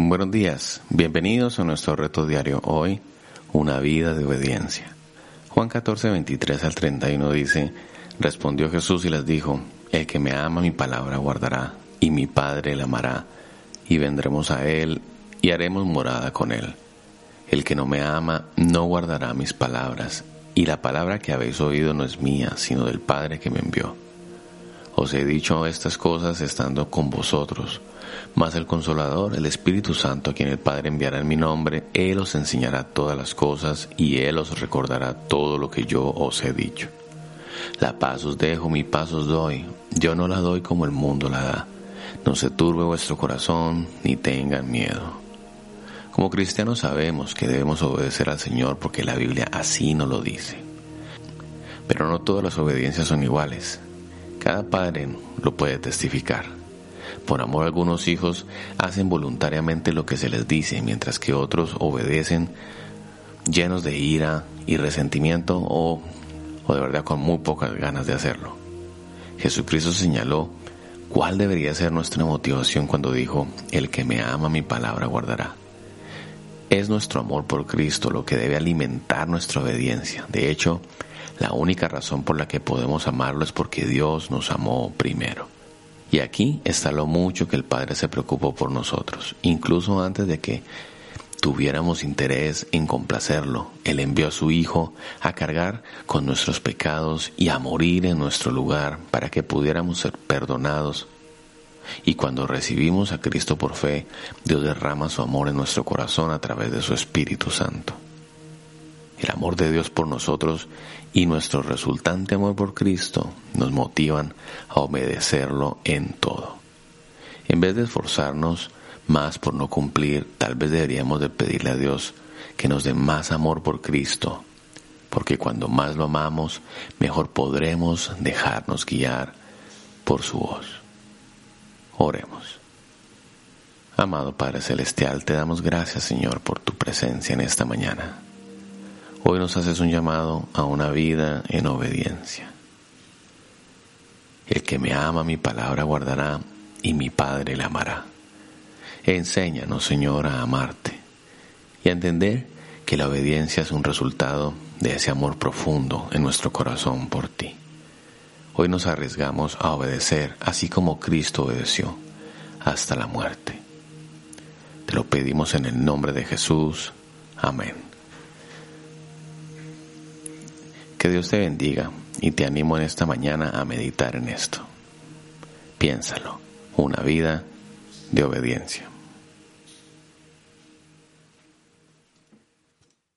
Buenos días, bienvenidos a nuestro reto diario hoy, una vida de obediencia. Juan 14, 23 al 31 dice, respondió Jesús y les dijo, el que me ama mi palabra guardará, y mi Padre la amará, y vendremos a él y haremos morada con él. El que no me ama no guardará mis palabras, y la palabra que habéis oído no es mía, sino del Padre que me envió. Os he dicho estas cosas estando con vosotros, mas el Consolador, el Espíritu Santo, a quien el Padre enviará en mi nombre, Él os enseñará todas las cosas y Él os recordará todo lo que yo os he dicho. La paz os dejo, mi paz os doy, yo no la doy como el mundo la da. No se turbe vuestro corazón, ni tengan miedo. Como cristianos sabemos que debemos obedecer al Señor porque la Biblia así nos lo dice. Pero no todas las obediencias son iguales. Cada padre lo puede testificar. Por amor algunos hijos hacen voluntariamente lo que se les dice, mientras que otros obedecen llenos de ira y resentimiento o, o de verdad con muy pocas ganas de hacerlo. Jesucristo señaló cuál debería ser nuestra motivación cuando dijo, el que me ama mi palabra guardará. Es nuestro amor por Cristo lo que debe alimentar nuestra obediencia. De hecho, la única razón por la que podemos amarlo es porque Dios nos amó primero. Y aquí está lo mucho que el Padre se preocupó por nosotros, incluso antes de que tuviéramos interés en complacerlo. Él envió a su Hijo a cargar con nuestros pecados y a morir en nuestro lugar para que pudiéramos ser perdonados. Y cuando recibimos a Cristo por fe, Dios derrama su amor en nuestro corazón a través de su Espíritu Santo amor de Dios por nosotros y nuestro resultante amor por Cristo nos motivan a obedecerlo en todo. En vez de esforzarnos más por no cumplir, tal vez deberíamos de pedirle a Dios que nos dé más amor por Cristo, porque cuando más lo amamos, mejor podremos dejarnos guiar por su voz. Oremos. Amado Padre Celestial, te damos gracias Señor por tu presencia en esta mañana. Hoy nos haces un llamado a una vida en obediencia. El que me ama mi palabra guardará y mi Padre le amará. Enséñanos, Señor, a amarte y a entender que la obediencia es un resultado de ese amor profundo en nuestro corazón por ti. Hoy nos arriesgamos a obedecer así como Cristo obedeció hasta la muerte. Te lo pedimos en el nombre de Jesús. Amén. Que Dios te bendiga y te animo en esta mañana a meditar en esto. Piénsalo, una vida de obediencia.